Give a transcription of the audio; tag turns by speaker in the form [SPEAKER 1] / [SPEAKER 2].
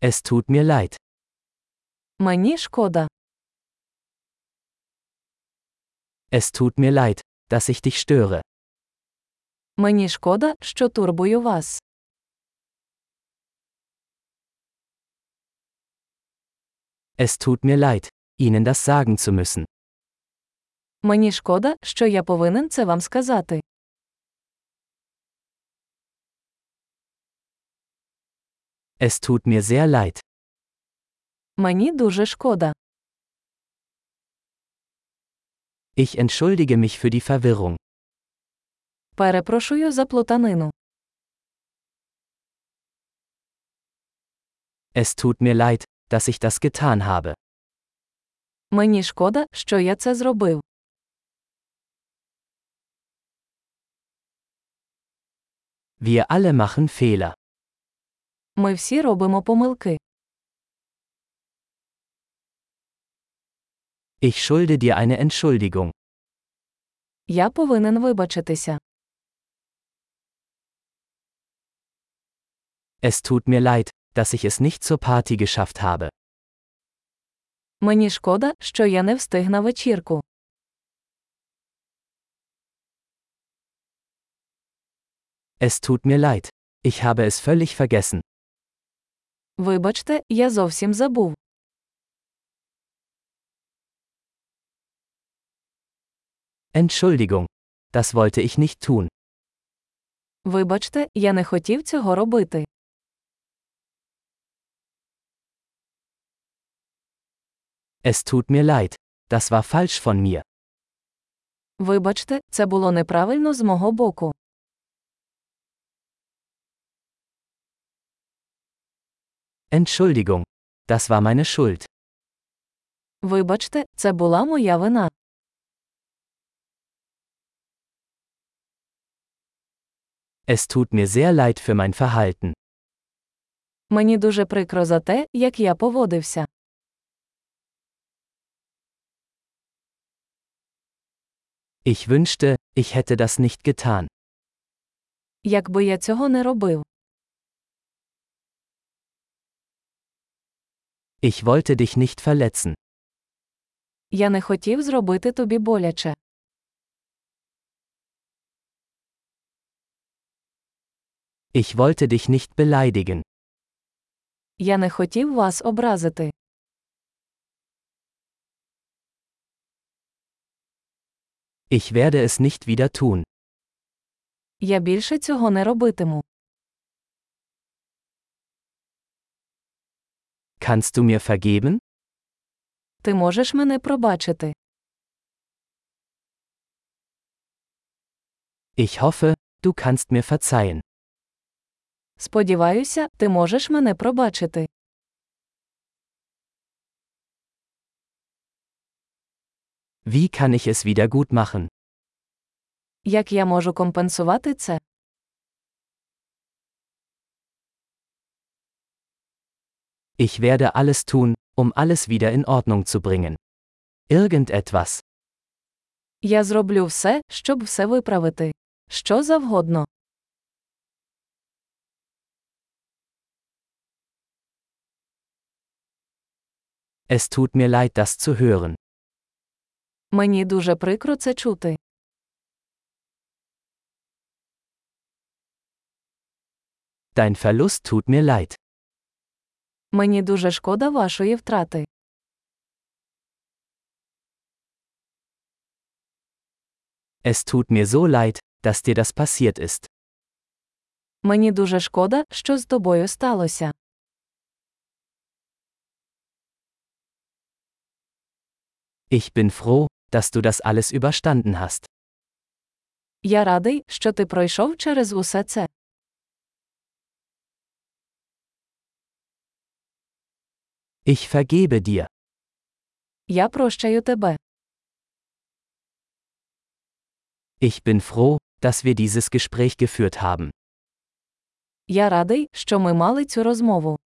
[SPEAKER 1] Es tut mir leid.
[SPEAKER 2] Мені шкода.
[SPEAKER 1] Es tut mir leid, dass ich dich störe.
[SPEAKER 2] Мені шкода, що турбую вас.
[SPEAKER 1] Es tut mir leid, Ihnen das sagen zu müssen.
[SPEAKER 2] Мені шкода, що я повинен це вам сказати.
[SPEAKER 1] Es tut mir sehr leid.
[SPEAKER 2] Мені дуже шкода.
[SPEAKER 1] Ich entschuldige mich für die Verwirrung.
[SPEAKER 2] Перепрошую за плутанину.
[SPEAKER 1] Es tut mir leid, dass ich das getan habe.
[SPEAKER 2] Мені шкода, що я це зробив.
[SPEAKER 1] Wir alle machen Fehler.
[SPEAKER 2] Ми всі робимо помилки.
[SPEAKER 1] Ich schulde dir eine Entschuldigung.
[SPEAKER 2] Я повинен вибачитися.
[SPEAKER 1] Es tut mir leid, dass ich es nicht zur Party geschafft habe.
[SPEAKER 2] Мені шкода, що я не встиг на вечірку.
[SPEAKER 1] Es tut mir leid. Ich habe es völlig vergessen.
[SPEAKER 2] Вибачте, я зовсім забув.
[SPEAKER 1] Entschuldigung. Das wollte ich nicht tun.
[SPEAKER 2] Вибачте, я не хотів цього робити.
[SPEAKER 1] Es tut mir leid. Das war falsch von mir.
[SPEAKER 2] Вибачте, це було неправильно з мого боку.
[SPEAKER 1] Entschuldigung. Das war meine Schuld.
[SPEAKER 2] Вибачте, це була моя вина.
[SPEAKER 1] Es tut mir sehr leid für mein Verhalten.
[SPEAKER 2] Мені дуже прикро за те, як я поводився.
[SPEAKER 1] Ich wünschte, ich hätte das nicht getan.
[SPEAKER 2] Якби я цього не робив.
[SPEAKER 1] Ich wollte dich nicht verletzen.
[SPEAKER 2] Я не хотів зробити тобі боляче.
[SPEAKER 1] Ich wollte dich nicht beleidigen.
[SPEAKER 2] Я не хотів вас образити.
[SPEAKER 1] Ich werde es nicht wieder tun.
[SPEAKER 2] Я більше цього не робитиму.
[SPEAKER 1] Kannst du mir vergeben?
[SPEAKER 2] Ти можеш мене пробачити.
[SPEAKER 1] Ich hoffe, du kannst mir verzeihen.
[SPEAKER 2] Сподіваюся, ти можеш мене пробачити.
[SPEAKER 1] Wie kann ich es wieder gut machen?
[SPEAKER 2] Як я можу компенсувати це?
[SPEAKER 1] Ich werde alles tun, um alles wieder in Ordnung zu bringen. Irgendetwas.
[SPEAKER 2] Я зроблю все, щоб все виправити. Що завгодно.
[SPEAKER 1] Es tut mir leid, das zu hören.
[SPEAKER 2] Мені дуже прикро це чути.
[SPEAKER 1] Dein Verlust tut mir leid.
[SPEAKER 2] Мені дуже шкода вашої втрати.
[SPEAKER 1] Es tut mir so leid, dass dir das passiert ist.
[SPEAKER 2] Мені дуже шкода, що з тобою сталося.
[SPEAKER 1] Ich bin froh, dass du das alles überstanden hast.
[SPEAKER 2] Я радий, що ти пройшов через усе це.
[SPEAKER 1] Ich vergebe dir.
[SPEAKER 2] Я прощаю тебе.
[SPEAKER 1] Ich bin froh, dass wir dieses Gespräch geführt haben.
[SPEAKER 2] Я радий, що ми мали цю розмову.